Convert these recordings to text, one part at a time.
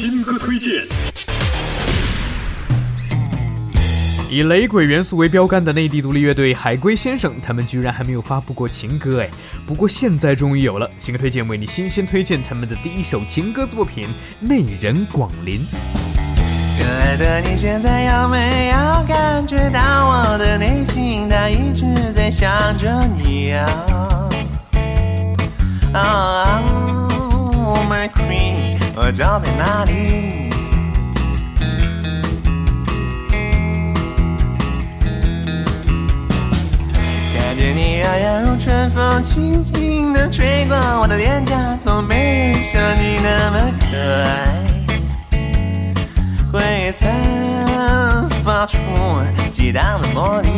新歌推荐，以雷鬼元素为标杆的内地独立乐队海龟先生，他们居然还没有发布过情歌哎！不过现在终于有了新歌推荐，为你新鲜推荐他们的第一首情歌作品《内人广林》。可爱的你，现在有没有感觉到我的内心，它一直在想着你啊？Oh my queen。我找在哪里？看见你摇摇如春风，轻轻地吹过我的脸颊，从没人像你那么可爱，会散发出激荡的魔力。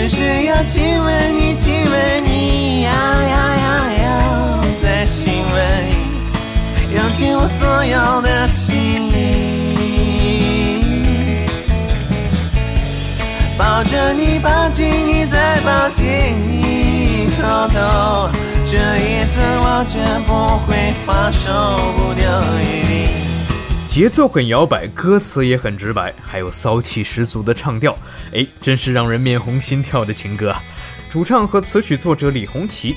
只是要亲吻你，亲吻你，要要要要再亲吻你，用尽我所有的情意，抱着你，抱紧你，再抱紧你，偷偷，这一次我绝不会放手，不留一滴。节奏很摇摆，歌词也很直白，还有骚气十足的唱调，哎，真是让人面红心跳的情歌。主唱和词曲作者李红旗，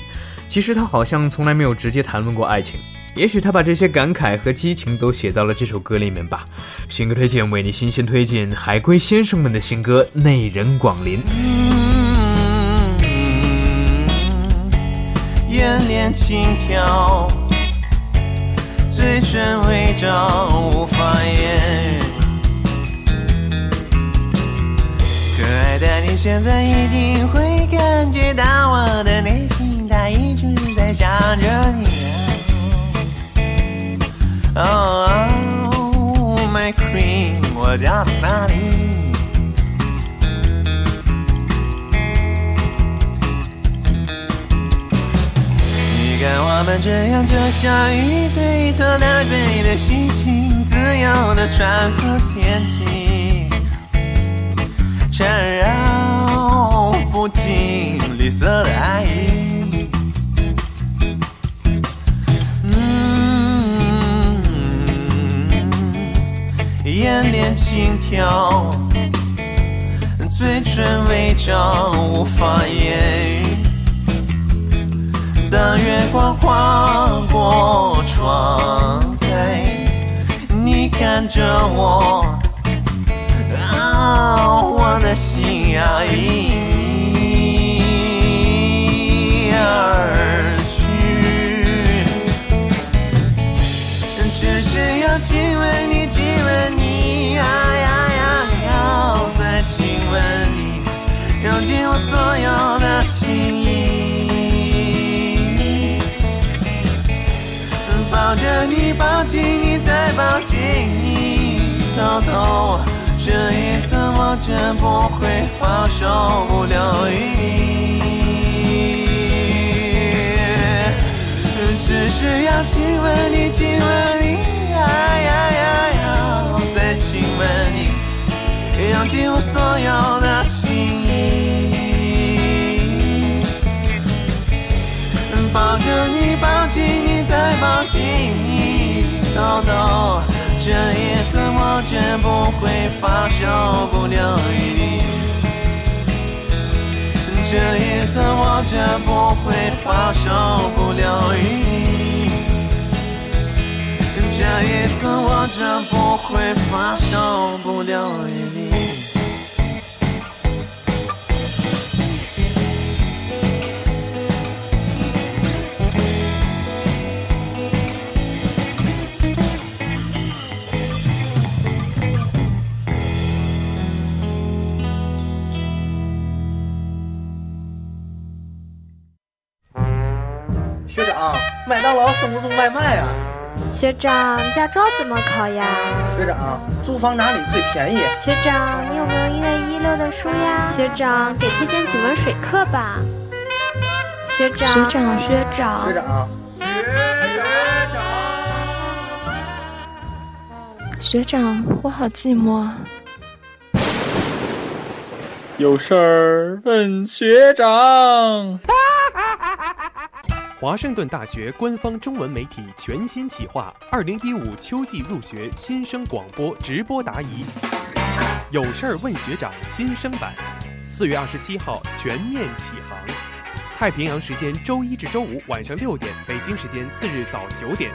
其实他好像从来没有直接谈论过爱情，也许他把这些感慨和激情都写到了这首歌里面吧。新歌推荐为你新鲜推荐海龟先生们的新歌《内人广林》。眼帘轻挑。嘴唇微张，无法言。可爱的你，现在一定会感觉到我的内心，它一直在想着你。Oh my queen，我家在哪里？看我们这样，就像一对拖拉机的星星，自由的穿梭天际，缠绕不尽绿色的爱意。嗯，眼帘轻挑，嘴唇微张，无法言语。当月光划过窗台，你看着我，啊，我的心。要因你而去，只是要亲吻你，亲吻你，呀呀呀，要再亲吻你，用尽我所有的情抱着你，抱紧你，再抱紧你，偷偷，这一次我绝不会放手不留余地，只是要亲吻你，亲吻你，呀呀呀，再亲吻你，用尽我所有的情意。抱着你，抱紧再抱紧你，豆豆，这一次我绝不会放手不留余地。这一次我绝不会放手不留余地。这一次我绝不会放手不留余地。麦当劳送不送外卖啊？学长，驾照怎么考呀？学长，租房哪里最便宜？学长，你有没有一月一六的书呀？学长，给推荐几门水课吧。学长，学长，学长，学长，学长，我好寂寞。有事儿问学长。华盛顿大学官方中文媒体全新企划，二零一五秋季入学新生广播直播答疑，有事儿问学长新生版，四月二十七号全面启航，太平洋时间周一至周五晚上六点，北京时间次日早九点。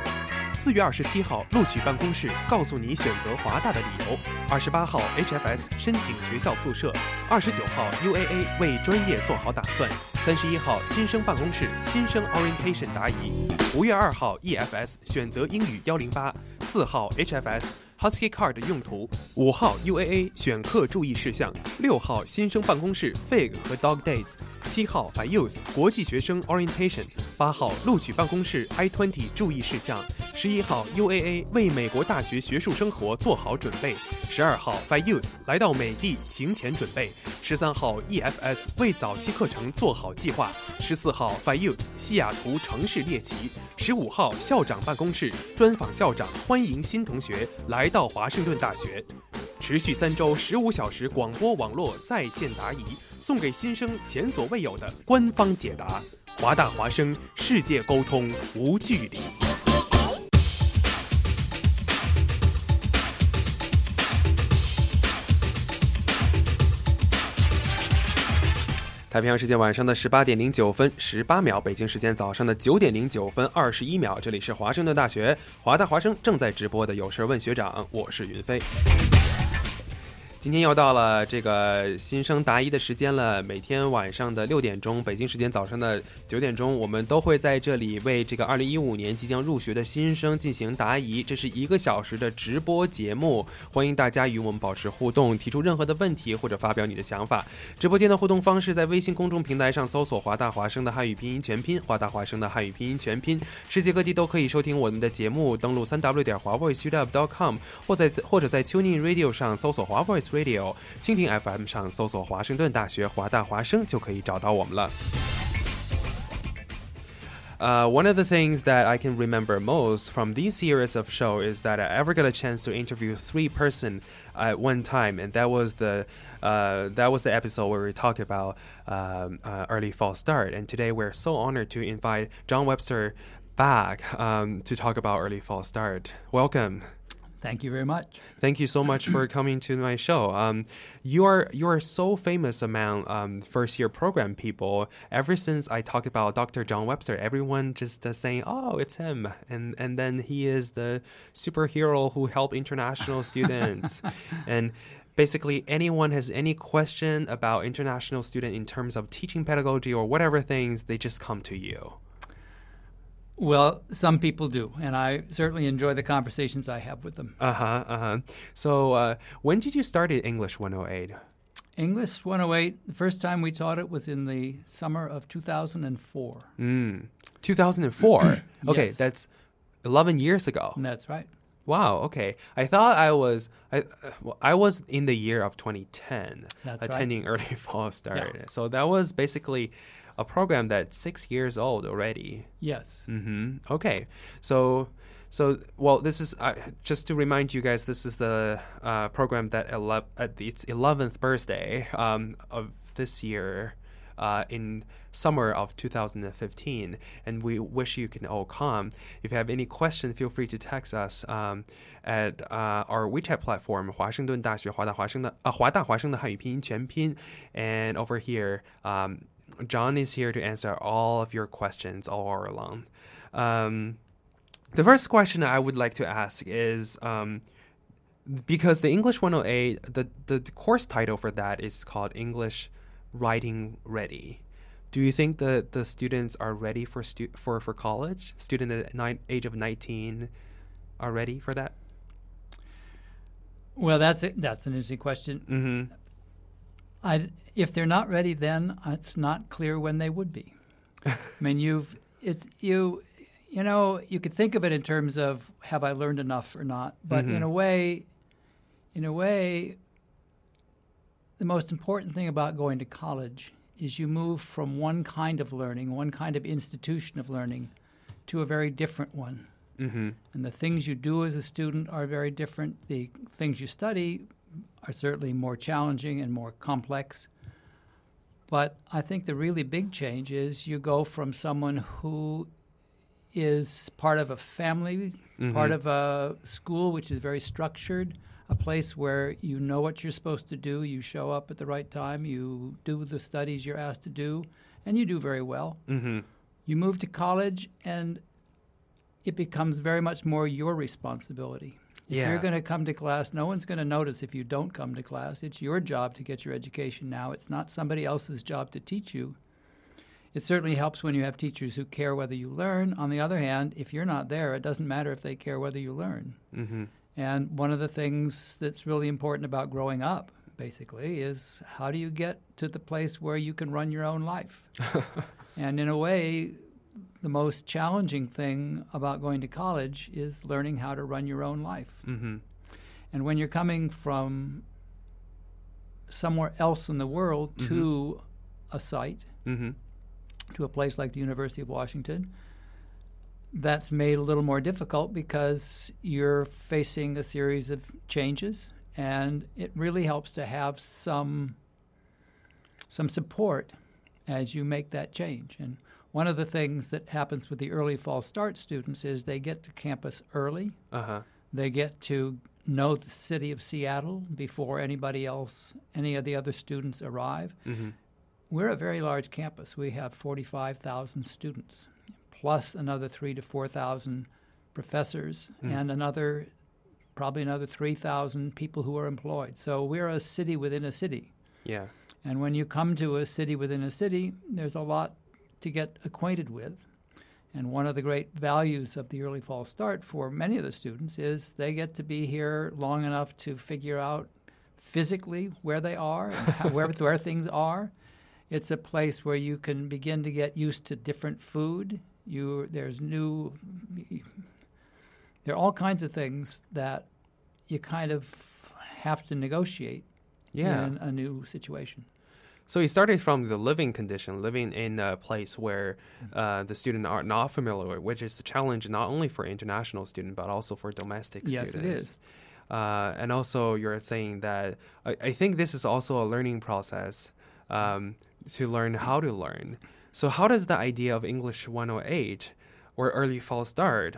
四月二十七号录取办公室告诉你选择华大的理由。二十八号 HFS 申请学校宿舍。二十九号 UAA 为专业做好打算。三十一号新生办公室新生 orientation 答疑。五月二号 EFS 选择英语幺零八。四号 HFS。Husky Card 的用途，五号 UAA 选课注意事项，六号新生办公室 Fig 和 Dog Days，七号 f i Youth 国际学生 Orientation，八号录取办公室 I20 注意事项，十一号 UAA 为美国大学学术生活做好准备，十二号 f i Youth 来到美的勤前准备，十三号 EFS 为早期课程做好计划，十四号 f i Youth 西雅图城市猎奇，十五号校长办公室专访校长，欢迎新同学来。到华盛顿大学，持续三周十五小时广播网络在线答疑，送给新生前所未有的官方解答。华大华生，世界沟通无距离。太平洋时间晚上的十八点零九分十八秒，北京时间早上的九点零九分二十一秒，这里是华盛顿大学华大华生正在直播的有事问学长，我是云飞。今天又到了这个新生答疑的时间了。每天晚上的六点钟，北京时间早上的九点钟，我们都会在这里为这个二零一五年即将入学的新生进行答疑。这是一个小时的直播节目，欢迎大家与我们保持互动，提出任何的问题或者发表你的想法。直播间的互动方式在微信公众平台上搜索“华大华生”的汉语拼音全拼，“华大华生”的汉语拼音全拼。世界各地都可以收听我们的节目，登录三 w 点华 voice.com，或在 或者在 Tuning Radio 上搜索华 voice。Radio，蜻蜓 FM 上搜索华盛顿大学华大华生就可以找到我们了。Uh, one of the things that I can remember most from these series of show is that I ever got a chance to interview three person at one time, and that was the uh, that was the episode where we talked about um, uh, early fall start. And today we're so honored to invite John Webster back um, to talk about early fall start. Welcome. Thank you very much. Thank you so much for coming to my show. Um, you are you are so famous among um, first year program people. Ever since I talked about Dr. John Webster, everyone just uh, saying, "Oh, it's him," and and then he is the superhero who helped international students, and basically anyone has any question about international student in terms of teaching pedagogy or whatever things, they just come to you. Well, some people do, and I certainly enjoy the conversations I have with them. Uh huh. Uh huh. So, uh, when did you start at English 108? English 108, the first time we taught it was in the summer of 2004. Mm. 2004. okay, Yes. that's 11 years ago. That's right. Wow. Okay. I thought I was I uh, well, I was in the year of 2010 That's right. attending early fall start. So that was basically a program that's 6 years old already. Yes. Mhm. Okay. So so well this is uh, just to remind you guys this is the uh, program that ele- at the, its 11th birthday um, of this year uh, in summer of 2015 and we wish you can all come if you have any question feel free to text us um, at uh, our WeChat platform 华盛顿大学华大华生的呃华大华生的汉语拼音全拼 and over here um, John is here to answer all of your questions all hour long um, the first question I would like to ask is um, because the English 108, the, the course title for that is called English Writing Ready. Do you think that the students are ready for stu- for for college? Student at nine, age of 19 are ready for that? Well, that's it. That's an interesting question. Mm-hmm. I, if they're not ready, then it's not clear when they would be. I mean, you've it's you, you know, you could think of it in terms of have I learned enough or not. But in Mhm. a way, in a way, the most important thing about going to college is you move from one kind of learning, one kind of institution of learning, to a very different one. Mm-hmm. And the things you do as a student are very different. The things you study are certainly more challenging and more complex. But I think the really big change is you go from someone who is part of a family, part Mhm. of a school which is very structured, a place where you know what you're supposed to do, you show up at the right time, you do the studies you're asked to do, and you do very well. Mm-hmm. You move to college, and it becomes very much more your responsibility. If Yeah. you're going to come to class, no one's going to notice if you don't come to class. It's your job to get your education now. It's not somebody else's job to teach you. It certainly helps when you have teachers who care whether you learn. On the other hand, if you're not there, it doesn't matter if they care whether you learn. Mm-hmm. And one of the things that's really important about growing up, basically, is how do you get to the place where you can run your own life? and in a way, the most challenging thing about going to college is learning how to run your own life. Mm-hmm. And when you're coming from somewhere else in the world to a site, Mm-hmm. to a place like the University of Washington, that's made a little more difficult because you're facing a series of changes, and it really helps to have some some support as you make that change. And one of the things that happens with the early fall start students is they get to campus early. Uh-huh. They get to know the city of Seattle before anybody else, any of the other students arrive. Mm-hmm. We're a very large campus. We have 45,000 students, plus another three to 4,000 professors, Mm. and another, probably another 3,000 people who are employed. So we're a city within a city. Yeah. And when you come to a city within a city, there's a lot to get acquainted with. And one of the great values of the early fall start for many of the students is they get to be here long enough to figure out physically where they are how, where, where things are. It's a place where you can begin to get used to different food. You there's new there are all kinds of things that you kind of have to negotiate Yeah. in a new situation. So he started from the living condition, living in a place where uh, the student are not familiar with, which is a challenge not only for international student but also for domestic Yes, it students. is. Uh, and also, you're saying that I, I think this is also a learning process um, to learn how to learn. So, how does the idea of English 108 or early fall start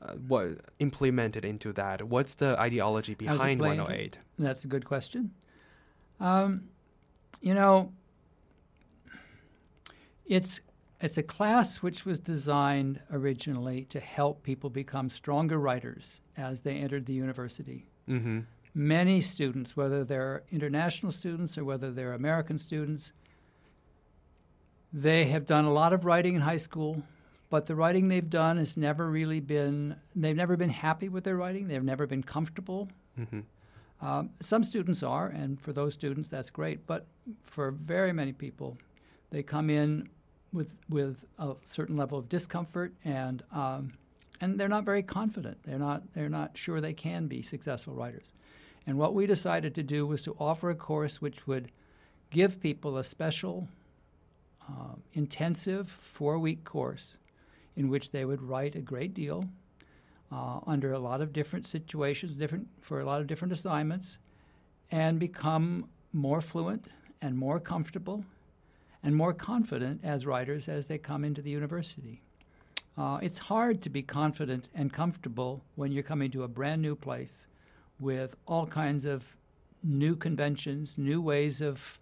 uh, what implemented into that? What's the ideology behind 108? That's a good question. Um, you know, it's it's a class which was designed originally to help people become stronger writers as they entered the university. Mm-hmm. Many students, whether they're international students or whether they're American students, they have done a lot of writing in high school, but the writing they've done has never really been, they've never been happy with their writing, they've never been comfortable. Mm-hmm. Um, some students are, and for those students, that's great. But for very many people, they come in with with a certain level of discomfort, and um, and they're not very confident. They're not they're not sure they can be successful writers. And what we decided to do was to offer a course which would give people a special, uh, intensive four week course in which they would write a great deal uh, under a lot of different situations, different for a lot of different assignments, and become more fluent and more comfortable and more confident as writers as they come into the university. Uh, it's hard to be confident and comfortable when you're coming to a brand new place with all kinds of new conventions, new ways of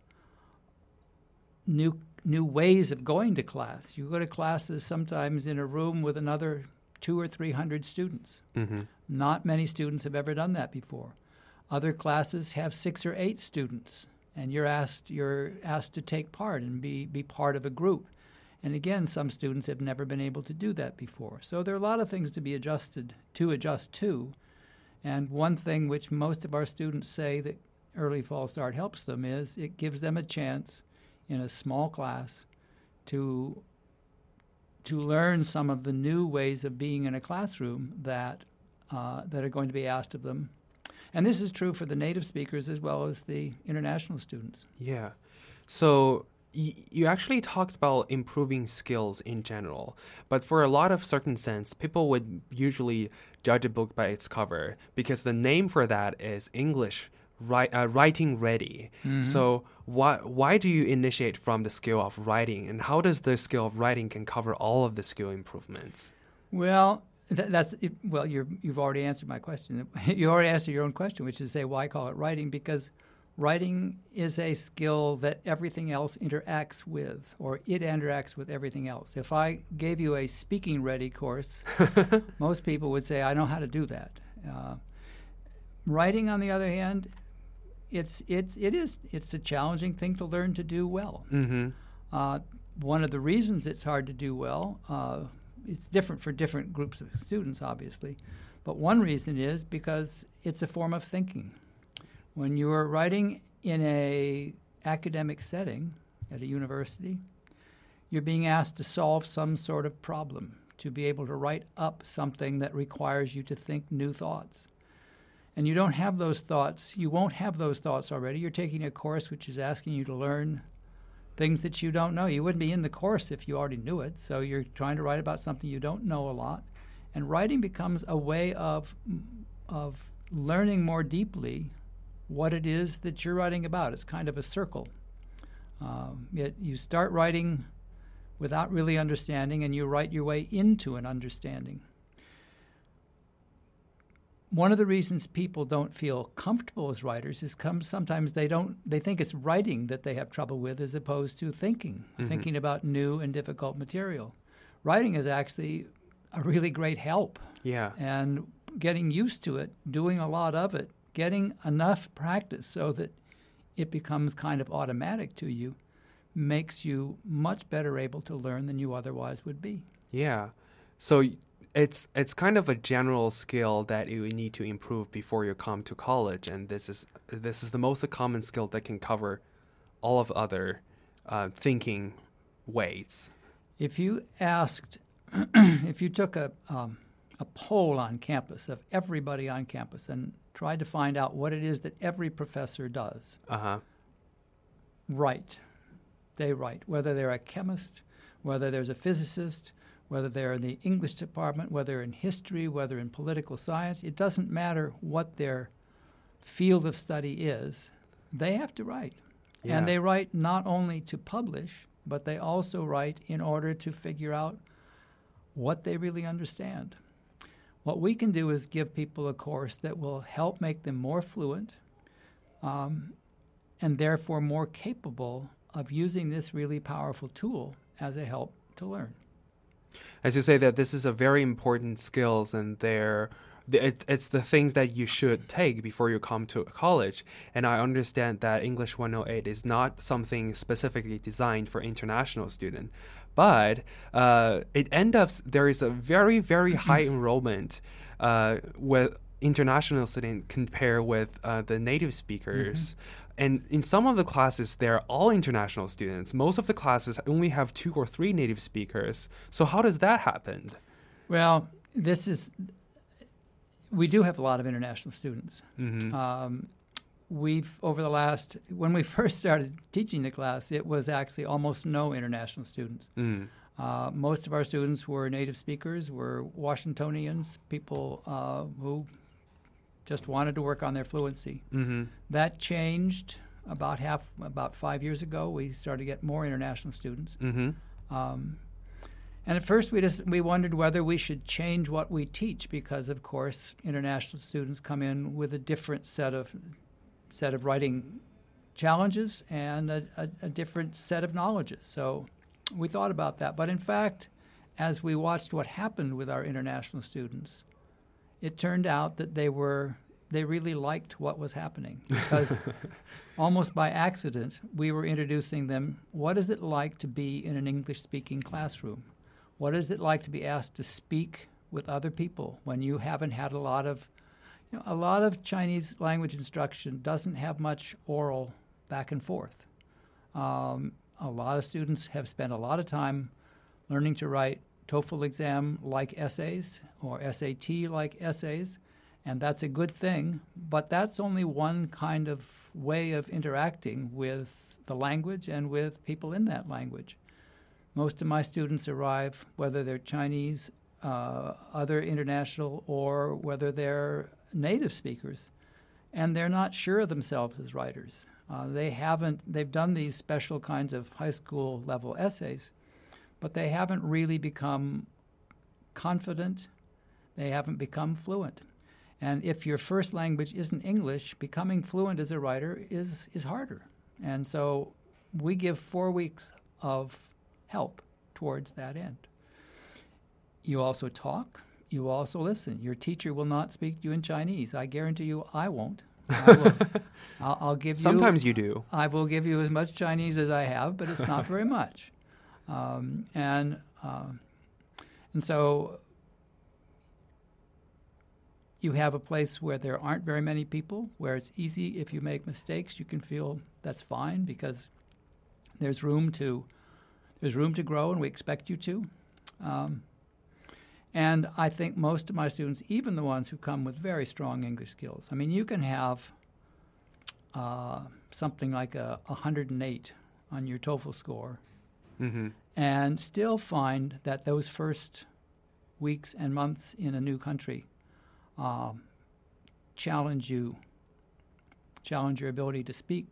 new new ways of going to class. You go to classes sometimes in a room with another two or three hundred students. Mm-hmm. Not many students have ever done that before. Other classes have six or eight students, and you're asked you're asked to take part and be be part of a group. And again, some students have never been able to do that before. So there are a lot of things to be adjusted to adjust to. And one thing which most of our students say that early fall start helps them is it gives them a chance in a small class to to learn some of the new ways of being in a classroom that uh, that are going to be asked of them. And this is true for the native speakers as well as the international students. Yeah. So you actually talked about improving skills in general, but for a lot of certain sense, people would usually judge a book by its cover because the name for that is English write, uh, writing ready. Mhm. So why why do you initiate from the skill of writing, and how does the skill of writing can cover all of the skill improvements? Well, th- that's it, well. You're, you've already answered my question. you already answered your own question, which is say why call it writing? Because writing is a skill that everything else interacts with, or it interacts with everything else. If I gave you a speaking ready course, most people would say I know how to do that. Uh, writing, on the other hand, it's it's it is it's a challenging thing to learn to do well. Mm-hmm. Uh, one of the reasons it's hard to do well, uh, it's different for different groups of students, obviously, but one reason is because it's a form of thinking. When you're writing in a academic setting at a university, you're being asked to solve some sort of problem, to be able to write up something that requires you to think new thoughts. And you don't have those thoughts, you won't have those thoughts already. You're taking a course which is asking you to learn things that you don't know. You wouldn't be in the course if you already knew it. So you're trying to write about something you don't know a lot. And writing becomes a way of, of learning more deeply what it is that you're writing about. It's kind of a circle. Um, you start writing without really understanding, and you write your way into an understanding. One of the reasons people don't feel comfortable as writers is come, sometimes they don't they think it's writing that they have trouble with as opposed to thinking, Mhm. thinking about new and difficult material. Writing is actually a really great help Yeah. and getting used to it, doing a lot of it, getting enough practice so that it becomes kind of automatic to you makes you much better able to learn than you otherwise would be. Yeah. So it's it's kind of a general skill that you need to improve before you come to college, and this is this is the most common skill that can cover all of other uh, thinking ways. If you asked, if you took a, um, a poll on campus of everybody on campus and tried to find out what it is that every professor does, Uh huh. write. They write, whether they're a chemist, whether there's a physicist, whether they're in the English department, whether in history, whether in political science. It doesn't matter what their field of study is, they have to write. Yeah. And they write not only to publish, but they also write in order to figure out what they really understand. What we can do is give people a course that will help make them more fluent um, and therefore more capable of using this really powerful tool as a help to learn. As you say that this is a very important skills and they're it, it's the things that you should take before you come to college. And I understand that English 108 is not something specifically designed for international students, but uh, it ends up there is a very very high enrollment uh, with international students compared with uh, the native speakers. Mm-hmm. And in some of the classes, they're all international students. Most of the classes only have two or three native speakers. So how does that happen? Well, this is we do have a lot of international students. Mm-hmm. Um, we've over the last when we first started teaching the class, it was actually almost no international students. Mm. Uh, most of our students were native speakers, were Washingtonians, people uh, who just wanted to work on their fluency. Mm-hmm. That changed about half about five years ago. We started to get more international students. Mm-hmm. Um, and at first, we just we wondered whether we should change what we teach because, of course, international students come in with a different set of set of writing challenges and a, a, a different set of knowledges. So we thought about that. But in fact, as we watched what happened with our international students, it turned out that they were they really liked what was happening because almost by accident we were introducing them what is it like to be in an english speaking classroom what is it like to be asked to speak with other people when you haven't had a lot of you know, a lot of Chinese language instruction doesn't have much oral back and forth. Um, a lot of students have spent a lot of time learning to write TOEFL exam like essays or SAT like essays, and that's a good thing, but that's only one kind of way of interacting with the language and with people in that language. Most of my students arrive, whether they're Chinese, uh, other international, or whether they're native speakers, and they're not sure of themselves as writers. Uh, they haven't, they've done these special kinds of high school level essays, but they haven't really become confident, they haven't become fluent. And if your first language isn't English, becoming fluent as a writer is, is harder. And so we give four weeks of help towards that end. You also talk, you also listen. Your teacher will not speak to you in Chinese. I guarantee you I won't. I will, I'll, I'll, give you. Sometimes you. you do. I will give you as much Chinese as I have, but it's not very much. Um, and uh, and so you have a place where there aren't very many people, where it's easy if you make mistakes, you can feel that's fine because there's room to there's room to grow, and we expect you to. Um, and I think most of my students, even the ones who come with very strong English skills, I mean, you can have uh, something like a 108 on your TOEFL score mm-hmm. and still find that those first weeks and months in a new country um, challenge you, challenge your ability to speak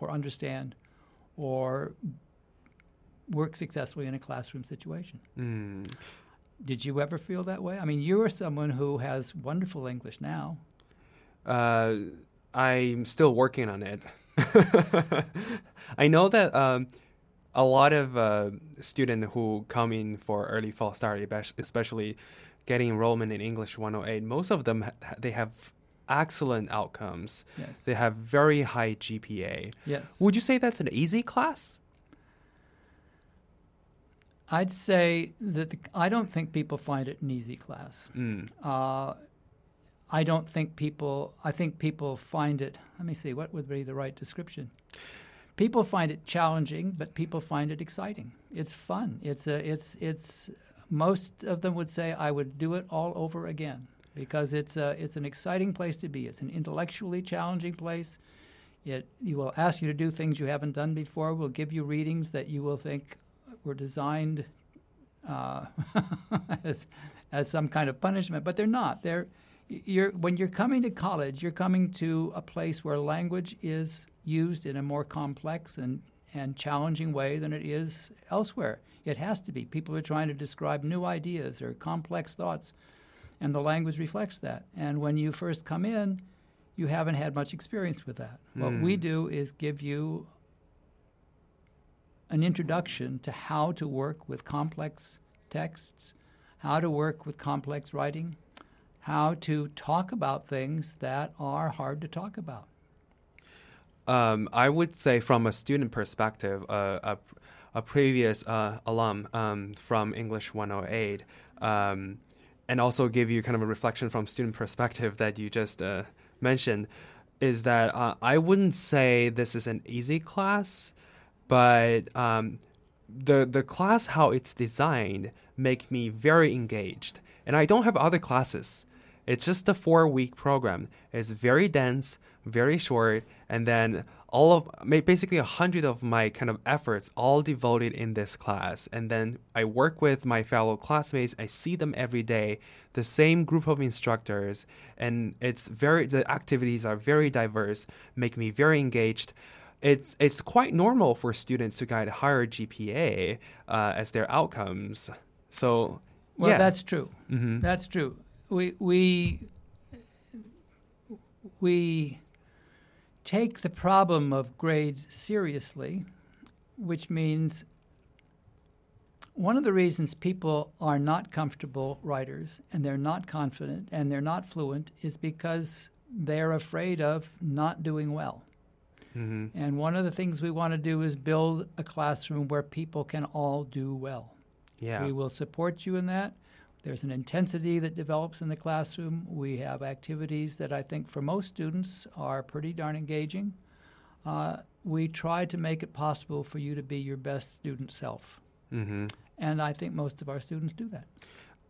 or understand or work successfully in a classroom situation. Mm. Did you ever feel that way? I mean, you are someone who has wonderful English now. Uh, I'm still working on it. I know that um, a lot of uh, students who come in for early fall start, especially getting enrollment in English 108, most of them ha- they have excellent outcomes. Yes. They have very high GPA. Yes. Would you say that's an easy class? I'd say that the, I don't think people find it an easy class. Mm. Uh, I don't think people. I think people find it. Let me see. What would be the right description? People find it challenging, but people find it exciting. It's fun. It's a. It's it's. Most of them would say I would do it all over again because it's a. It's an exciting place to be. It's an intellectually challenging place. It you will ask you to do things you haven't done before. Will give you readings that you will think were designed uh, as as some kind of punishment, but they're not. They're you're when you're coming to college, you're coming to a place where language is used in a more complex and and challenging way than it is elsewhere. It has to be. People are trying to describe new ideas or complex thoughts, and the language reflects that. And when you first come in, you haven't had much experience with that. What we Mm. do is give you an introduction to how to work with complex texts, how to work with complex writing, how to talk about things that are hard to talk about. Um, I would say, from a student perspective, uh, a, a previous uh, alum um, from English 108, um, and also give you kind of a reflection from student perspective that you just uh, mentioned, is that uh, I wouldn't say this is an easy class, but um, the the class how it's designed make me very engaged, and I don't have other classes. It's just a four week program. It's very dense, very short, and then all of basically a hundred of my kind of efforts all devoted in this class. And then I work with my fellow classmates. I see them every day, the same group of instructors, and it's very the activities are very diverse, make me very engaged. It's it's quite normal for students to get higher GPA uh, as their outcomes. So Well, yeah. that's true. Mhm. That's true. We we we take the problem of grades seriously, which means one of the reasons people are not comfortable writers and they're not confident and they're not fluent is because they're afraid of not doing well. Mhm. And one of the things we want to do is build a classroom where people can all do well. Yeah. We will support you in that. There's an intensity that develops in the classroom. We have activities that I think for most students are pretty darn engaging. Uh, we try to make it possible for you to be your best student self. Mm-hmm. And I think most of our students do that.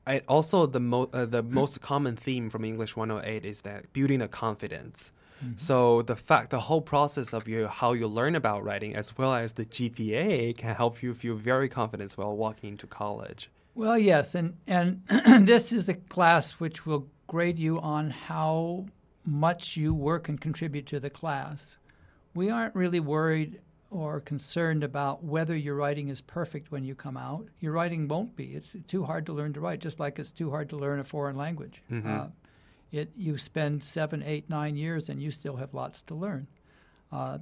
I, also, the mo- uh, the most common theme from English 108 is that building the confidence. Mhm. So the fact, the whole process of you how you learn about writing, as well as the GPA, can help you feel very confident while walking into college. Well, yes, and and this is a class which will grade you on how much you work and contribute to the class. We aren't really worried or concerned about whether your writing is perfect when you come out. Your writing won't be. It's too hard to learn to write, just like it's too hard to learn a foreign language. Mhm. Uh, it you spend seven, eight, nine years, and you still have lots to learn. Uh,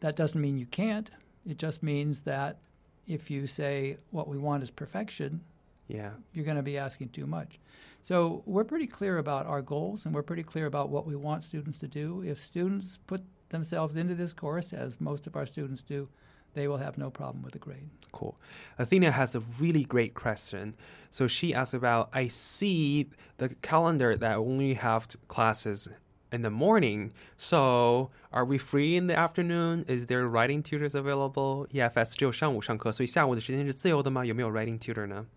that doesn't mean you can't. It just means that if you say what we want is perfection, Yeah. you're going to be asking too much. So we're pretty clear about our goals and we're pretty clear about what we want students to do. If students put themselves into this course, as most of our students do, they will have no problem with the grade. Cool. Athena has a really great question. So she asked about I see the calendar that only have t- classes in the morning. So are we free in the afternoon? Is there writing tutors available? EFS 只有上午上课，所以下午的时间是自由的吗？有没有 writing tutor 呢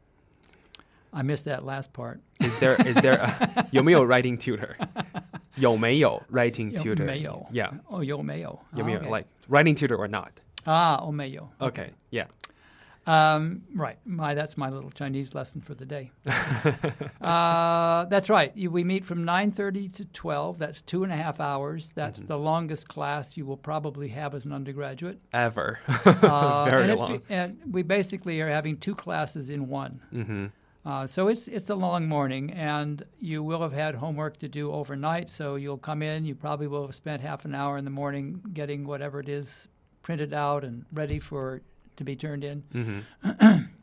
I missed that last part. Is there is there a, 有没有 writing tutor? 有没有 writing 有 tutor? 没有 Yeah. 哦，有没有？有没有 Okay. like writing tutor or not? Ah, 哦，没有。 Okay. Yeah. Um, right. My that's my little Chinese lesson for the day. uh, that's right. You, we meet from 9:30 to 12. That's two and a half hours. That's the longest class you will probably have as an undergraduate. Ever. Uh, Very and if long. you- and we basically are having two classes in one. Mm-hmm. Uh, so it's it's a long morning, and you will have had homework to do overnight. So you'll come in. You probably will have spent half an hour in the morning getting whatever it is printed out and ready for to be turned in. Mm-hmm.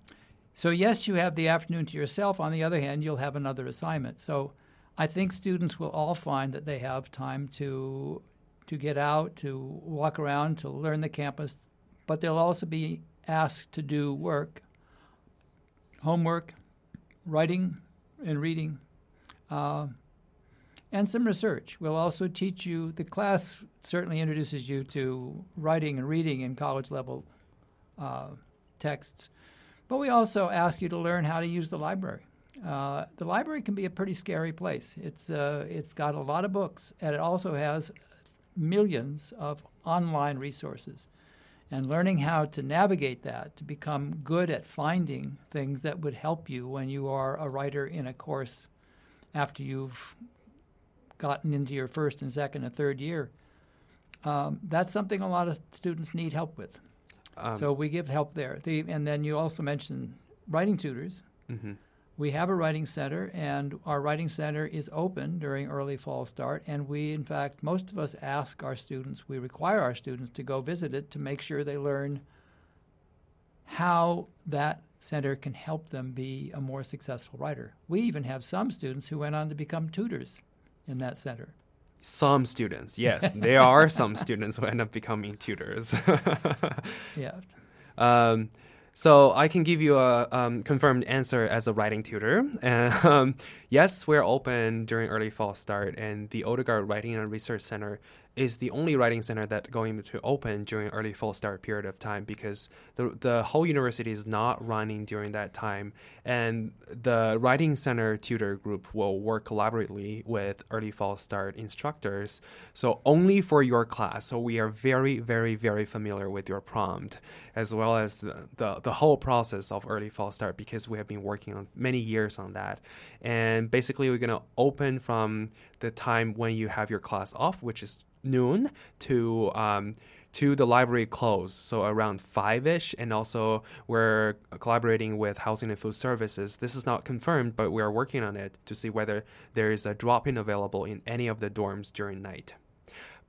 So yes, you have the afternoon to yourself. On the other hand, you'll have another assignment. So I think students will all find that they have time to to get out, to walk around, to learn the campus, but they'll also be asked to do work, homework, writing and reading, uh, and some research. We'll also teach you. The class certainly introduces you to writing and reading in college level uh, texts. But we also ask you to learn how to use the library. Uh, the library can be a pretty scary place. It's uh, it's got a lot of books, and it also has millions of online resources. And learning how to navigate that to become good at finding things that would help you when you are a writer in a course after you've gotten into your first and second and third year. Um, that's something a lot of students need help with. Um, so we give help there. The, and then you also mentioned writing tutors. hmm We have a writing center, and our writing center is open during early fall start. And we, in fact, most of us ask our students, we require our students to go visit it to make sure they learn how that center can help them be a more successful writer. We even have some students who went on to become tutors in that center. Some students, yes, there are some students who end up becoming tutors. Yeah. Um, so I can give you a um, confirmed answer as a writing tutor. And um, yes, we're open during early fall start, and the Odegaard Writing and Research Center is the only writing center that going to open during early fall start period of time because the the whole university is not running during that time, and the writing center tutor group will work collaboratively with early fall start instructors. So only for your class. So we are very, very, very familiar with your prompt as well as the, the, the whole process of early fall start because we have been working on many years on that. And basically, we're going to open from the time when you have your class off, which is noon, to um, to the library close, so around five ish. And also, we're collaborating with Housing and Food Services. This is not confirmed, but we are working on it to see whether there is a drop in available in any of the dorms during night.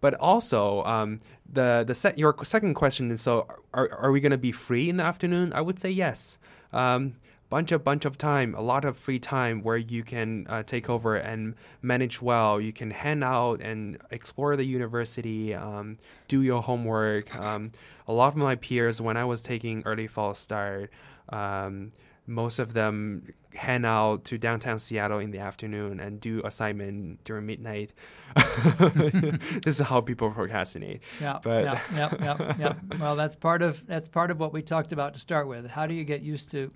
But also, um, the the set your second question is so are are we going to be free in the afternoon? I would say yes. Um, bunch of bunch of time, a lot of free time where you can uh, take over and manage well. You can hang out and explore the university, um, do your homework. Um, a lot of my peers, when I was taking early fall start, um, most of them hang out to downtown Seattle in the afternoon and do assignment during midnight. this is how people procrastinate. Yeah, but yeah, yeah, yeah, yeah. Well, that's part of that's part of what we talked about to start with. How do you get used to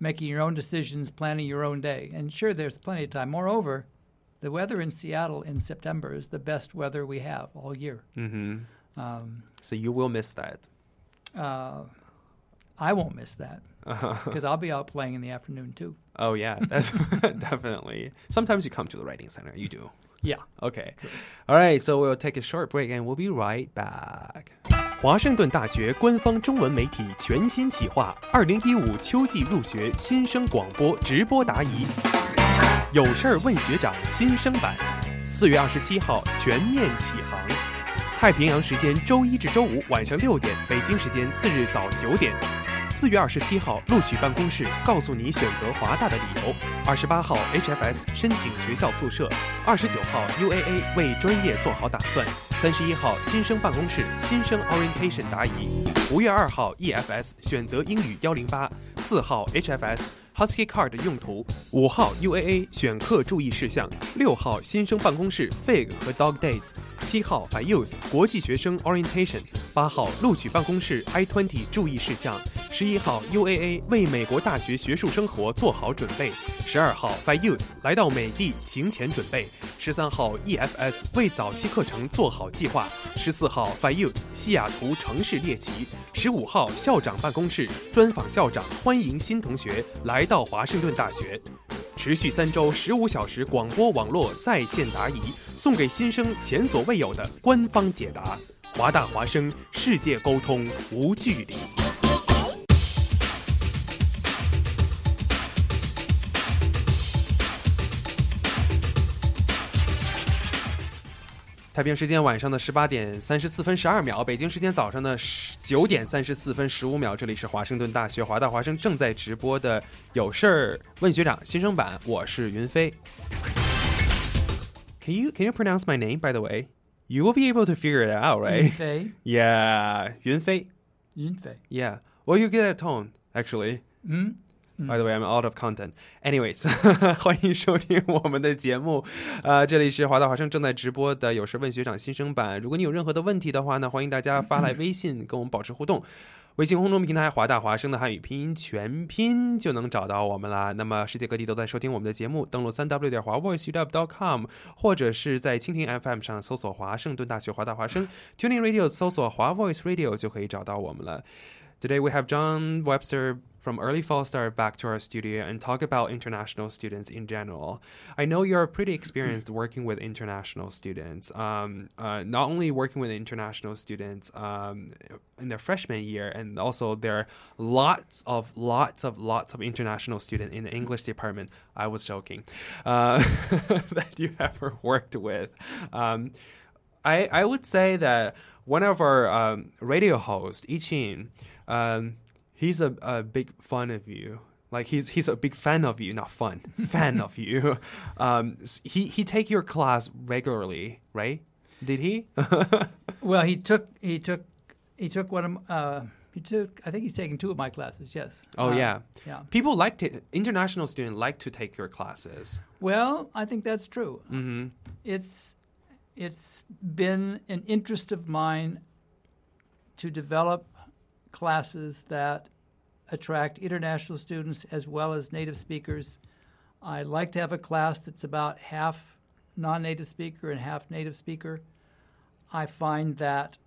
making your own decisions, planning your own day? And sure, there's plenty of time. Moreover, the weather in Seattle in September is the best weather we have all year. hmm Um, So you will miss that. uh, I won't miss that Uh-huh. because I'll be out playing in the afternoon too. Oh yeah, that's definitely. Sometimes you come to the writing center. You do. Yeah. Okay. All right. So we'll take a short break and we'll be right back. 华盛顿大学官方中文媒体全新企划，二零一五秋季入学新生广播直播答疑，有事儿问学长新生版，四月二十七号全面启航，太平洋时间周一至周五晚上六点，北京时间次日早九点。四月二十七号，录取办公室告诉你选择华大的理由。二十八号，HFS 申请学校宿舍。二十九号，UAA 为专业做好打算。三十一号，新生办公室新生 orientation 答疑。五月二号，EFS 选择英语幺零八。四号，HFS。Husky Card 的用途，五号 UAA 选课注意事项，六号新生办公室 Fig 和 Dog Days，七号 f i u s e 国际学生 Orientation，八号录取办公室 I twenty 注意事项，十一号 UAA 为美国大学学术生活做好准备，十二号 f i u s e 来到美的行前准备，十三号 EFS 为早期课程做好计划，十四号 f i u s e 西雅图城市猎奇，十五号校长办公室专访校长，欢迎新同学来来到华盛顿大学。持续三周，十五小时广播网络在线答疑，送给新生前所未有的官方解答。华大华生，世界沟通无距离。太平洋时间晚上的十八点三十四分十二秒，北京时间早上的九点三十四分十五秒，这里是华盛顿大学华大华生正在直播的有事儿问学长新生版，我是云飞。Can you can you pronounce my name by the way? You will be able to figure it out, right? 云飞 Yeah, 云飞。云飞 Yeah. Well, you get a tone actually. 嗯 By the way, I'm out of content. Anyways，欢迎收听我们的节目。呃，这里是华大华生正在直播的有事问学长新生版。如果你有任何的问题的话呢，欢迎大家发来微信跟我们保持互动。微信公众平台华大华生的汉语拼音全拼就能找到我们啦。那么世界各地都在收听我们的节目，登录三 w 点华 voiceup.com，或者是在蜻蜓 FM 上搜索华盛顿大学华大华生，Tuning Radio 搜索华 Voice Radio 就可以找到我们了。Today we have John Webster from early fall start back to our studio and talk about international students in general. I know you're pretty experienced working with international students. Um, uh, not only working with international students um, in their freshman year, and also there are lots of lots of lots of international students in the English department. I was joking uh, that you ever worked with. Um, I I would say that one of our um, radio hosts, Yichin, um, he's a, a big fan of you. Like he's he's a big fan of you, not fun, fan of you. Um, he he take your class regularly, right? Did he? Well, he took he took he took one of uh, he took I think he's taken two of my classes. Yes. oh Uh, yeah. Yeah. People like to international students like to take your classes. Well, I think that's true. hmm It's it's been an interest of mine to develop classes that attract international students as well as native speakers. I like to have a class that's about half non-native speaker and half native speaker. I find that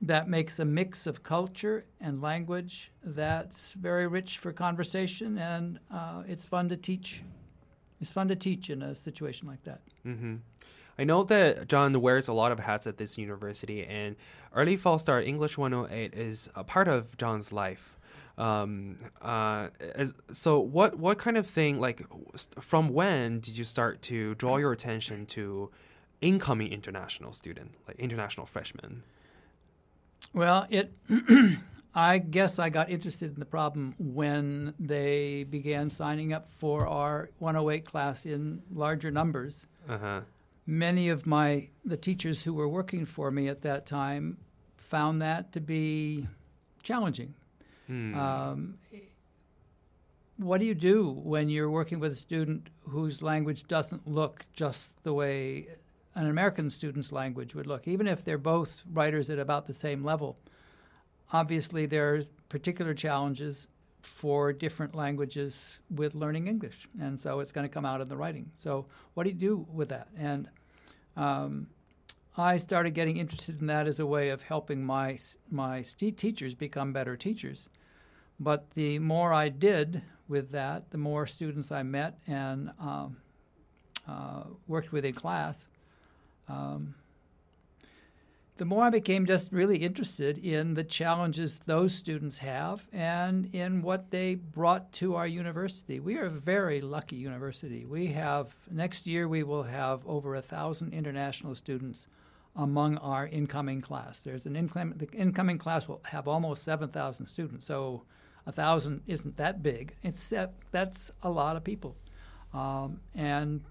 that makes a mix of culture and language that's very rich for conversation, and uh, it's fun to teach. It's fun to teach in a situation like that. hmm I know that John wears a lot of hats at this university, and Early Fall Start English 108 is a part of John's life. Um, uh, as, so, what what kind of thing, like, from when did you start to draw your attention to incoming international student, like international freshmen? Well, it. I guess I got interested in the problem when they began signing up for our 108 class in larger numbers. Uh huh. Many of my the teachers who were working for me at that time found that to be challenging. Hmm. Um, what do you do when you're working with a student whose language doesn't look just the way an American student's language would look, even if they're both writers at about the same level? Obviously, there are particular challenges for different languages with learning English, and so it's going to come out in the writing. So, what do you do with that? And um, I started getting interested in that as a way of helping my my st- teachers become better teachers. But the more I did with that, the more students I met and um, uh, worked with in class, um, the more I became just really interested in the challenges those students have and in what they brought to our university. We are a very lucky university. We have, next year, we will have over a thousand international students among our incoming class. There's an incoming, the incoming class will have almost 7,000 students. So a thousand isn't that big. It's that's a lot of people, um, and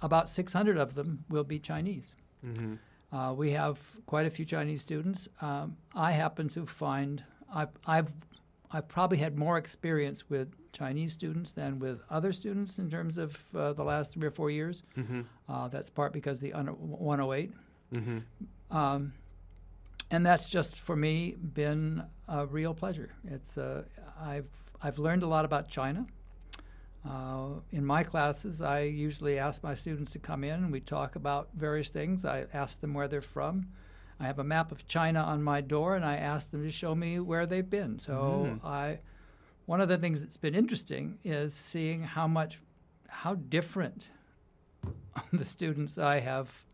about 600 of them will be Chinese. Mm-hmm. Uh, we have quite a few Chinese students. Um, I happen to find I've, I've I've probably had more experience with Chinese students than with other students in terms of uh, the last three or four years. Mhm. Uh, that's part because the 108. Mm-hmm. Um, and that's just for me been a real pleasure. It's uh, I've I've learned a lot about China. Uh, in my classes, I usually ask my students to come in and we talk about various things. I ask them where they're from. I have a map of China on my door, and I ask them to show me where they've been. So Mhm. I, one of the things that's been interesting is seeing how much, how different the students I have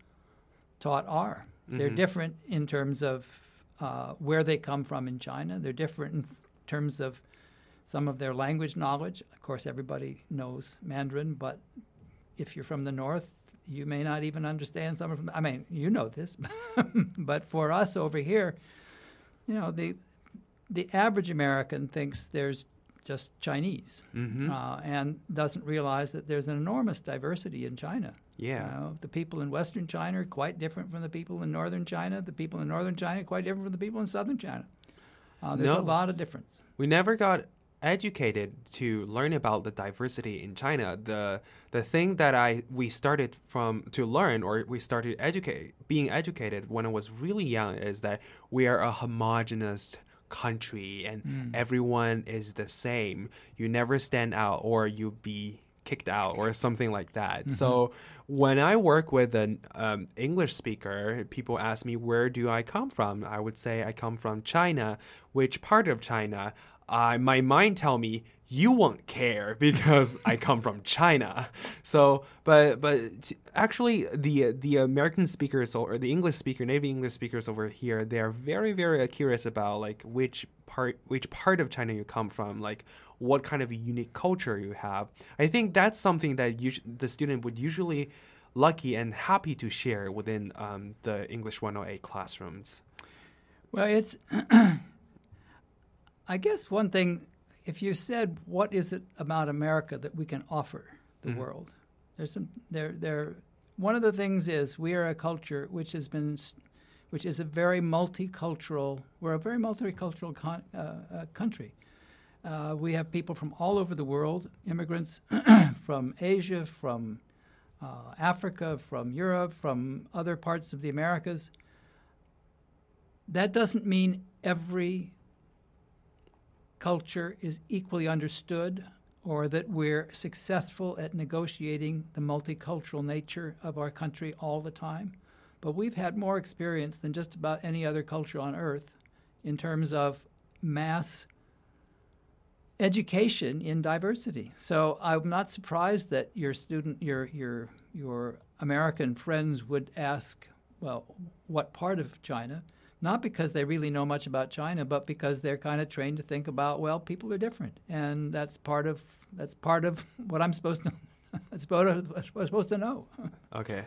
taught are. They're Mhm. different in terms of uh, where they come from in China. They're different terms of some of their language knowledge. Of course, everybody knows Mandarin, but if you're from the north, you may not even understand some of them. I mean, you know this, but for us over here, you know, the the average American thinks there's just Chinese Mhm. uh, and doesn't realize that there's an enormous diversity in China. Yeah. You know, the people in Western China are quite different from the people in Northern China. The people in Northern China are quite different from the people in Southern China. Uh, there's No. a lot of difference. We never got educated to learn about the diversity in China. The the thing that I we started from to learn or we started educate being educated when I was really young is that we are a homogenous country and Mm. everyone is the same. You never stand out or you be kicked out or something like that. So when I work with an um, English speaker, people ask me where do I come from. I would say I come from China. Which part of China? I my mind tell me you won't care because I come from China. So, but but actually, the the American speakers or the English speaker, native English speakers over here, they are very very curious about like which part which part of China you come from, like what kind of a unique culture you have. I think that's something that you, the student would usually lucky and happy to share within um, the English 108 classrooms. Well, it's, I guess, one thing, if you said, what is it about America that we can offer the Mhm. world? There's some, there, there, one of the things is we are a culture which has been, which is a very multicultural, we're a very multicultural con, uh, uh, country. Uh, we have people from all over the world, immigrants from Asia, from uh, Africa, from Europe, from other parts of the Americas. That doesn't mean every culture is equally understood or that we're successful at negotiating the multicultural nature of our country all the time. But we've had more experience than just about any other culture on earth in terms of mass education in diversity. So I'm not surprised that your student, your your your American friends would ask, well, what part of China? Not because they really know much about China, but because they're kind of trained to think about, well, people are different, and that's part of that's part of what I'm supposed to supposed to, I'm supposed to know. Okay.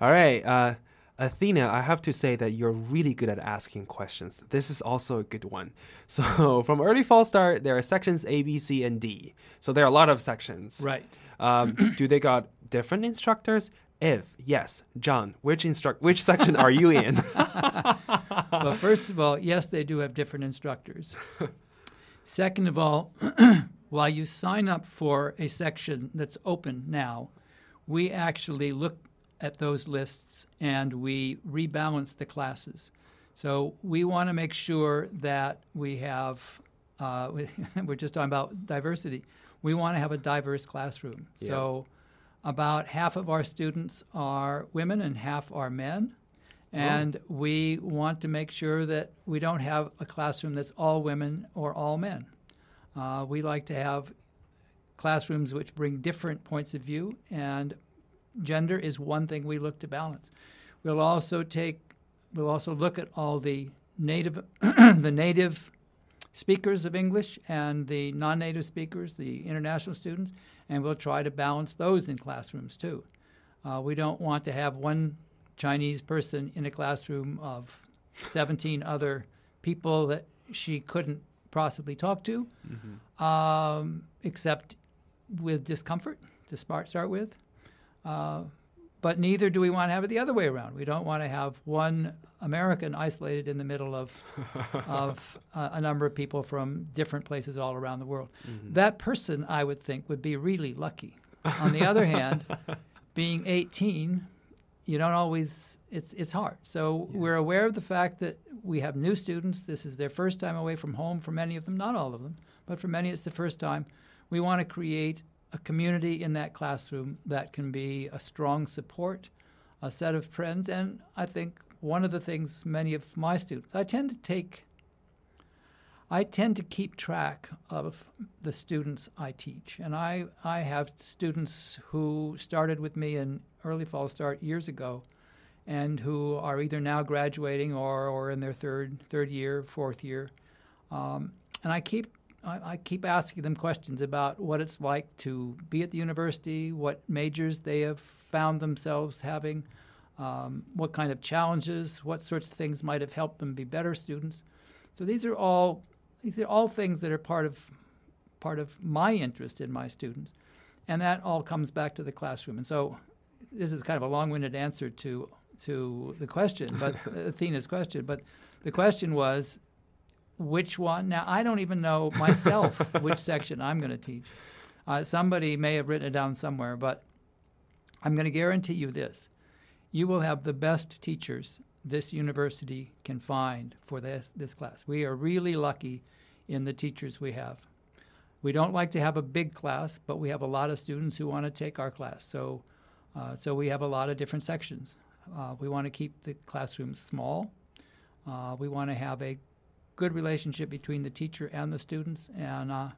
All right. Uh, Athena, I have to say that you're really good at asking questions. This is also a good one. So, from early fall start, there are sections A, B, C, and D. So, there are a lot of sections. Right. Um, do they got different instructors? If yes, John, which instruct which section are you in? well, first of all, yes, they do have different instructors. Second of all, while you sign up for a section that's open now, we actually look at those lists and we rebalance the classes. So we want to make sure that we have, uh, we're just talking about diversity. We want to have a diverse classroom. Yeah. So about half of our students are women and half are men. And we want to make sure that we don't have a classroom that's all women or all men. Uh, we like to have classrooms which bring different points of view, and gender is one thing we look to balance. We'll also take, we'll also look at all the native, the native speakers of English and the non-native speakers, the international students, and we'll try to balance those in classrooms too. Uh, we don't want to have one Chinese person in a classroom of 17 other people that she couldn't possibly talk to, um, except with discomfort to start, start with. Uh, but neither do we want to have it the other way around. We don't want to have one American isolated in the middle of, of uh, a number of people from different places all around the world. That person, I would think, would be really lucky. On the other hand, being 18, you don't always, it's, it's hard. So we're aware of the fact that we have new students. This is their first time away from home for many of them, not all of them, but for many it's the first time. We want to create a community in that classroom that can be a strong support, a set of friends, and I think one of the things many of my students, I tend to take, I tend to keep track of the students I teach. And I, I have students who started with me in early fall start years ago and who are either now graduating or, or in their third, third year, fourth year. Um, and I keep I, I keep asking them questions about what it's like to be at the university, what majors they have found themselves having, um, what kind of challenges, what sorts of things might have helped them be better students. So these are all these are all things that are part of part of my interest in my students, and that all comes back to the classroom. And so this is kind of a long-winded answer to to the question, but Athena's question. But the question was, which one? Now I don't even know myself which section I'm going to teach. Uh, somebody may have written it down somewhere, but I'm going to guarantee you this: you will have the best teachers this university can find for this this class. We are really lucky in the teachers we have. We don't like to have a big class, but we have a lot of students who want to take our class. So, uh, so we have a lot of different sections. Uh, we want to keep the classrooms small. Uh, we want to have a good relationship between the teacher and the students, and uh,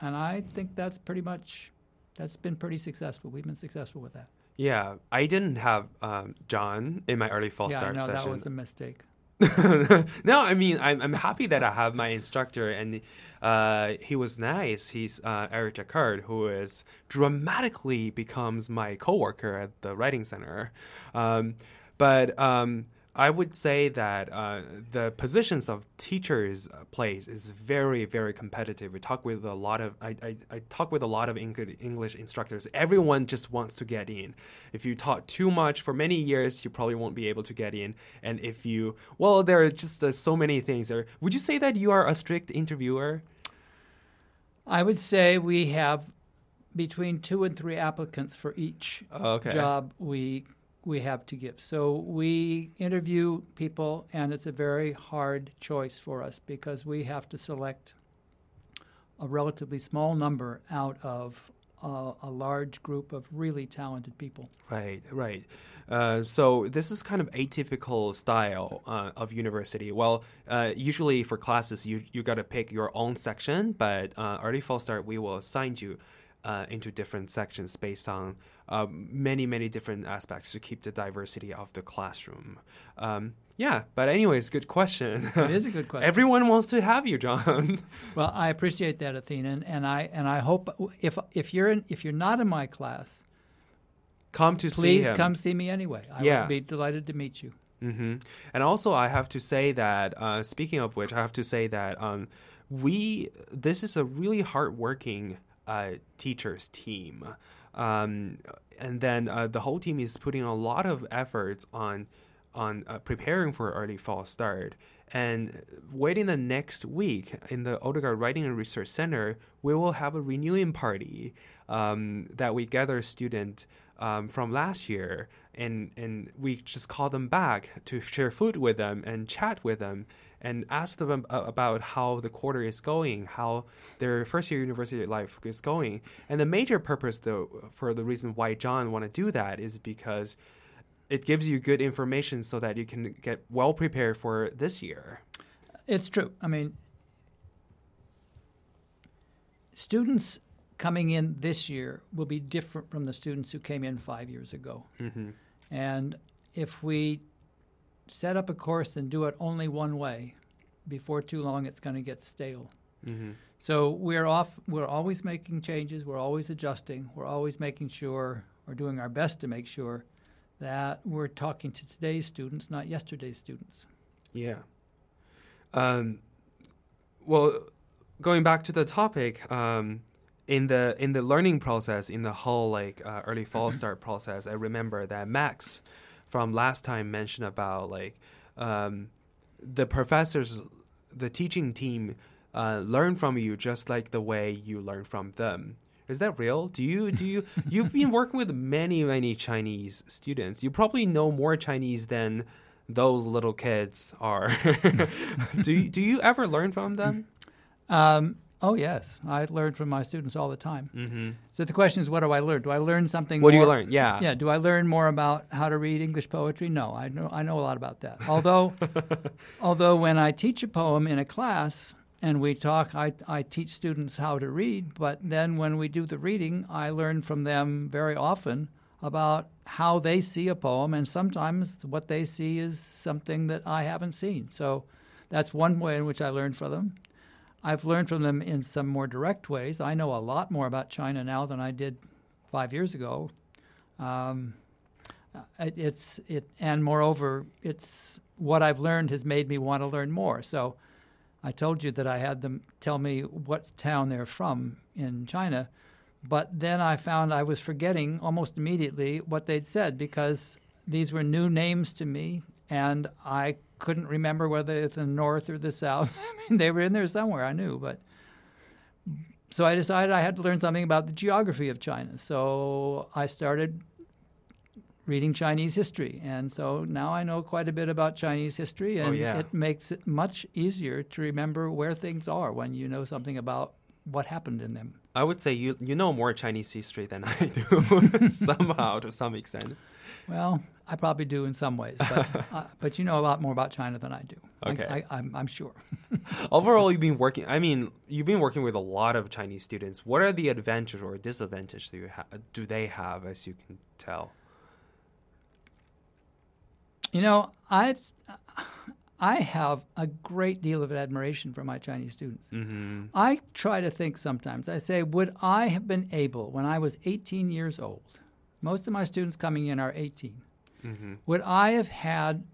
and I think that's pretty much that's been pretty successful. We've been successful with that. Yeah, I didn't have um, John in my early fall yeah, start no, session. that was a mistake. no, I mean I'm I'm happy that I have my instructor and uh, he was nice. He's uh, Eric Jacquard, who is dramatically becomes my coworker at the writing center. Um, but um, I would say that uh, the positions of teachers' place is very, very competitive. We talk with a lot of I, I, I talk with a lot of English instructors. Everyone just wants to get in. If you taught too much for many years, you probably won't be able to get in. And if you well, there are just uh, so many things. There, would you say that you are a strict interviewer? I would say we have between two and three applicants for each okay. job we we have to give. So we interview people, and it's a very hard choice for us because we have to select a relatively small number out of a large group of really talented people. Right, right. Uh, so this is kind of atypical style uh, of university. Well, uh, usually for classes, you you got to pick your own section, but uh, early fall start, we will assign you uh, into different sections based on um, many, many different aspects to keep the diversity of the classroom. Um, yeah, but anyways, good question. It is a good question. Everyone wants to have you, John. well, I appreciate that, Athena, and, and I and I hope if if you're in, if you're not in my class, come to please see come see me anyway. I yeah. would be delighted to meet you. Mm-hmm. And also, I have to say that. Uh, speaking of which, I have to say that um, we this is a really hardworking uh, teachers team. Um, and then uh, the whole team is putting a lot of efforts on on uh, preparing for early fall start. And waiting the next week in the Odegaard Writing and Research Center, we will have a renewing party um, that we gather students um, from last year, and and we just call them back to share food with them and chat with them and ask them about how the quarter is going, how their first year university life is going. And the major purpose, though, for the reason why John want to do that is because it gives you good information so that you can get well prepared for this year. It's true. I mean, students coming in this year will be different from the students who came in five years ago. Mm-hmm. And if we set up a course and do it only one way, before too long it's going to get stale. Mm-hmm. So we're off. We're always making changes. We're always adjusting. We're always making sure, or doing our best to make sure, that we're talking to today's students, not yesterday's students. Yeah. Um, well, going back to the topic, um, in the in the learning process, in the whole like uh, early fall start process, I remember that Max from last time mentioned about like um, the professors, the teaching team uh, learn from you just like the way you learn from them. Is that real? Do you do you you've been working with many many Chinese students? You probably know more Chinese than those little kids are. do you, do you ever learn from them? Um, oh yes, I learn from my students all the time. Mm-hmm. So the question is, what do I learn? Do I learn something? More? What more, do you learn? Yeah, yeah. Do I learn more about how to read English poetry? No, I know I know a lot about that. Although, although when I teach a poem in a class and we talk, I I teach students how to read. But then when we do the reading, I learn from them very often about how they see a poem, and sometimes what they see is something that I haven't seen. So that's one way in which I learn from them. I've learned from them in some more direct ways. I know a lot more about China now than I did five years ago. Um, it, it's it, and moreover, it's what I've learned has made me want to learn more. So, I told you that I had them tell me what town they're from in China, but then I found I was forgetting almost immediately what they'd said because these were new names to me, and I couldn't remember whether it's the north or the south. I mean, they were in there somewhere. I knew, but so I decided I had to learn something about the geography of China. So I started reading Chinese history, and so now I know quite a bit about Chinese history, oh, and oh, yeah. it makes it much easier to remember where things are when you know something about what happened in them. I would say you you know more Chinese history than I do somehow to some extent. Well, I probably do in some ways, but uh, but you know a lot more about China than I do. Okay. I, I'm sure. Overall, you've been working. I mean, you've been working with a lot of Chinese students. What are the advantages or disadvantages do you ha- do they have, as you can tell? You know, I I have a great deal of admiration for my Chinese students. Mm-hmm. I try to think sometimes. I say, would I have been able when I was 18 years old? Most of my students coming in are 18. Mm-hmm. Would I have had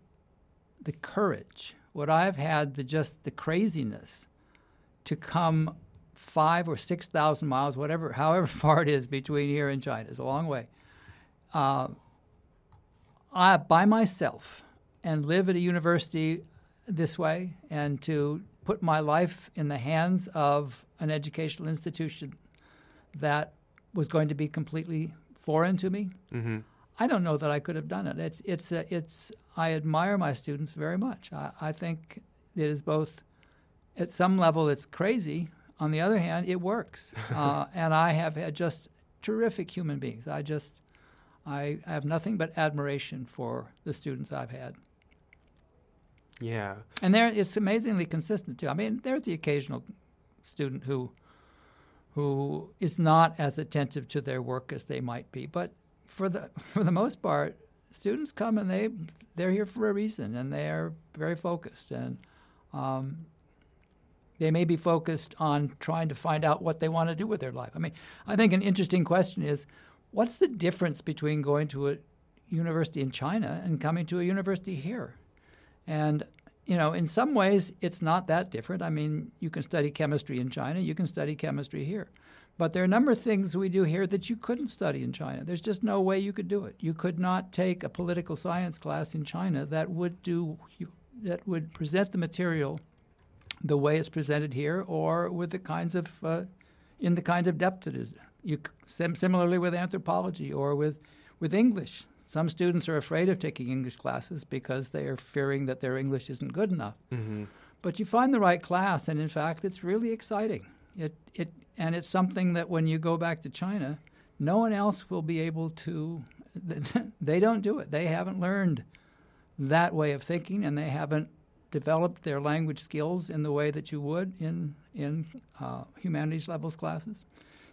the courage? Would I have had the just the craziness to come five or six thousand miles, whatever, however far it is between here and China? It's a long way. Uh, I, by myself and live at a university this way and to put my life in the hands of an educational institution that was going to be completely foreign to me. Mm-hmm. I don't know that I could have done it. It's it's uh, it's. I admire my students very much. I, I think it is both. At some level, it's crazy. On the other hand, it works, uh, and I have had just terrific human beings. I just, I, I have nothing but admiration for the students I've had. Yeah. And there, it's amazingly consistent too. I mean, there's the occasional student who, who is not as attentive to their work as they might be, but for the for the most part, students come and they they're here for a reason, and they are very focused, and um, they may be focused on trying to find out what they want to do with their life. I mean, I think an interesting question is, what's the difference between going to a university in China and coming to a university here? And you know, in some ways, it's not that different. I mean, you can study chemistry in China, you can study chemistry here. But there are a number of things we do here that you couldn't study in China. There's just no way you could do it. You could not take a political science class in China that would do that would present the material the way it's presented here, or with the kinds of uh, in the kind of depth it is. You similarly with anthropology or with with English. Some students are afraid of taking English classes because they are fearing that their English isn't good enough. Mm-hmm. But you find the right class, and in fact, it's really exciting. It it and it's something that when you go back to China, no one else will be able to. They don't do it. They haven't learned that way of thinking, and they haven't developed their language skills in the way that you would in in uh, humanities levels classes.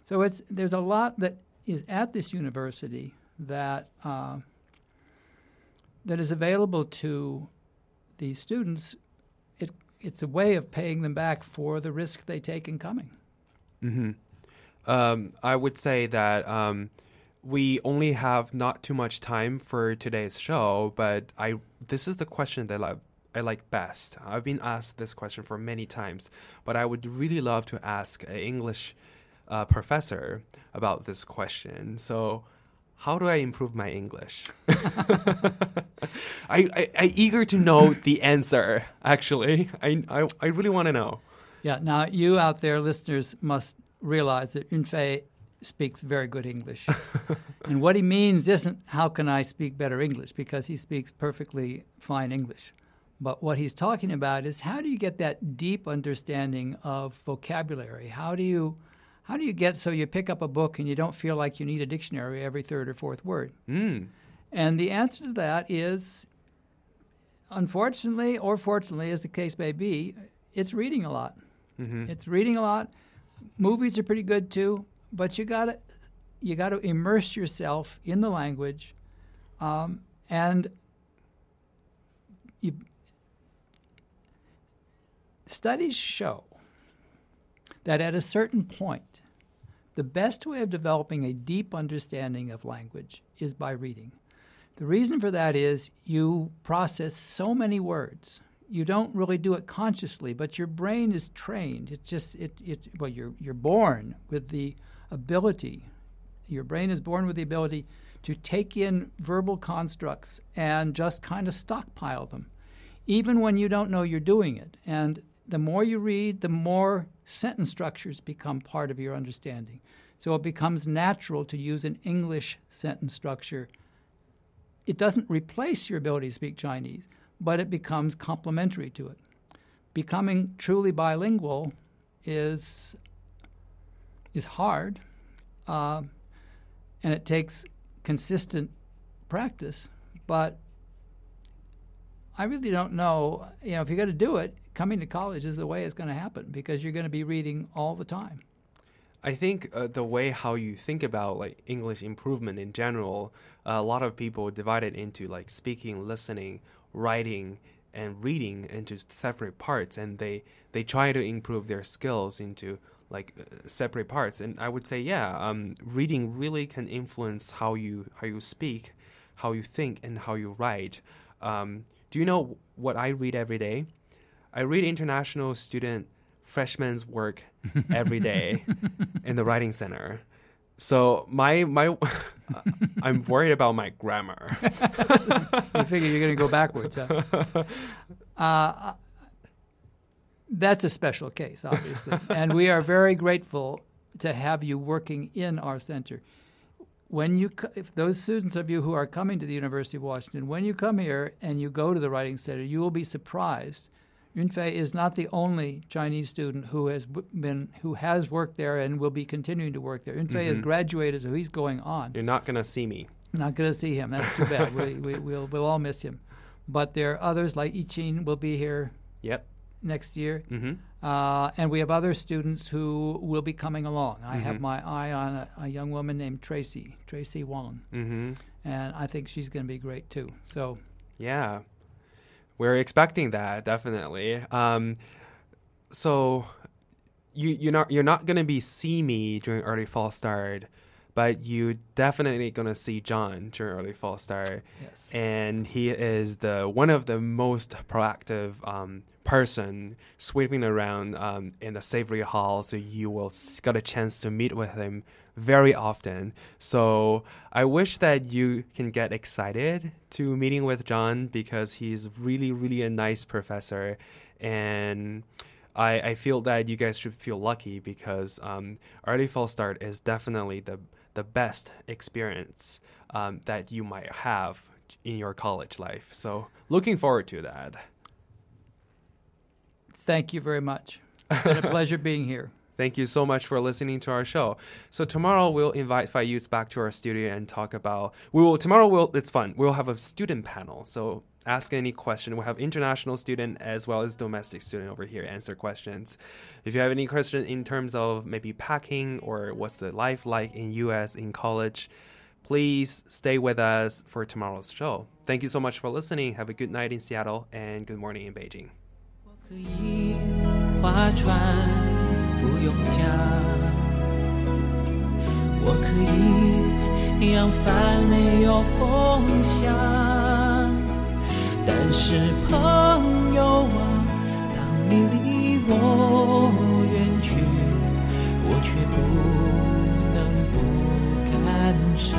So it's there's a lot that is at this university that uh, that is available to these students. It it's a way of paying them back for the risk they take in coming. Mm-hmm. Um, I would say that um, we only have not too much time for today's show, but I this is the question that I, I like best. I've been asked this question for many times, but I would really love to ask an English uh, professor about this question. So, how do I improve my English? I, I I eager to know the answer. Actually, I I, I really want to know. Yeah. Now, you out there, listeners, must realize that Yunfei speaks very good English. and what he means isn't how can I speak better English, because he speaks perfectly fine English. But what he's talking about is how do you get that deep understanding of vocabulary? How do you how do you get so you pick up a book and you don't feel like you need a dictionary every third or fourth word? Mm. And the answer to that is unfortunately or fortunately as the case may be, it's reading a lot. Mm-hmm. It's reading a lot. Movies are pretty good too, but you got to you got to immerse yourself in the language, um, and you, studies show that at a certain point, the best way of developing a deep understanding of language is by reading. The reason for that is you process so many words you don't really do it consciously, but your brain is trained. It just it it well you're you're born with the ability. Your brain is born with the ability to take in verbal constructs and just kind of stockpile them, even when you don't know you're doing it. And the more you read, the more sentence structures become part of your understanding. So it becomes natural to use an English sentence structure. It doesn't replace your ability to speak Chinese, but it becomes complementary to it. Becoming truly bilingual is is hard, uh, and it takes consistent practice. But I really don't know. You know, if you're going to do it, coming to college is the way it's going to happen because you're going to be reading all the time. I think uh, the way how you think about like English improvement in general, uh, a lot of people divide it into like speaking, listening, writing, and reading into separate parts, and they they try to improve their skills into like uh, separate parts. And I would say, yeah, um, reading really can influence how you how you speak, how you think, and how you write. Um, do you know what I read every day? I read international student freshman's work every day in the writing center. So my my I'm worried about my grammar. you figure you're going to go backwards. Huh? Uh, that's a special case, obviously, and we are very grateful to have you working in our center. When you, if those students of you who are coming to the University of Washington, when you come here and you go to the Writing Center, you will be surprised Yunfei is not the only Chinese student who has been who has worked there and will be continuing to work there. Yunfei mm-hmm. has graduated, so he's going on. You're not going to see me. Not going to see him. That's too bad. we, we, will we'll all miss him. But there are others like Yichin will be here. Yep. Next year, mm-hmm. uh, and we have other students who will be coming along. I mm-hmm. have my eye on a, a, young woman named Tracy, Tracy Wong, mm-hmm. and I think she's going to be great too. So, yeah, we're expecting that definitely. Um, so you you're not you're not gonna be see me during early fall start, but you definitely gonna see John during early fall start. Yes. And he is the one of the most proactive um, person sweeping around um, in the Savery Hall, so you will got a chance to meet with him very often. So I wish that you can get excited to meeting with John because he's really, really a nice professor. And I, I feel that you guys should feel lucky because um, early fall start is definitely the, the best experience um, that you might have in your college life. So looking forward to that. Thank you very much. It's been a pleasure being here. Thank you so much for listening to our show. So tomorrow we'll invite FIUTS back to our studio and talk about we will tomorrow we'll it's fun. We'll have a student panel. So ask any question. We'll have international student as well as domestic student over here answer questions. If you have any question in terms of maybe packing or what's the life like in US in college, please stay with us for tomorrow's show. Thank you so much for listening. Have a good night in Seattle and good morning in Beijing. 不用讲，我可以扬帆没有风向。但是朋友啊，当你离我远去，我却不能不感伤。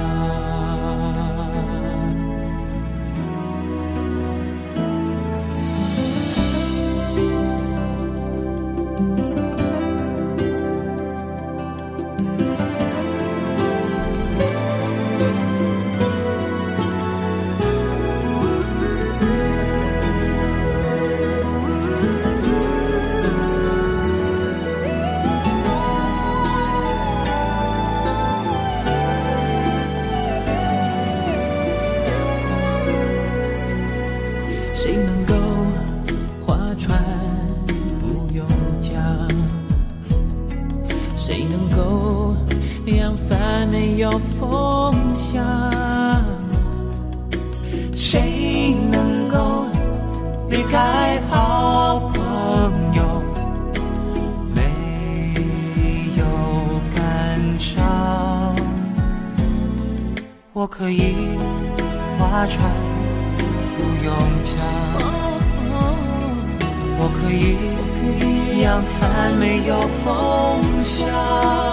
有风向谁能够离开好朋友没有感伤。我可以划船不用桨我可以扬帆没有风向。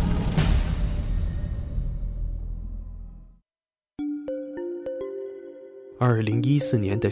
二零一四年的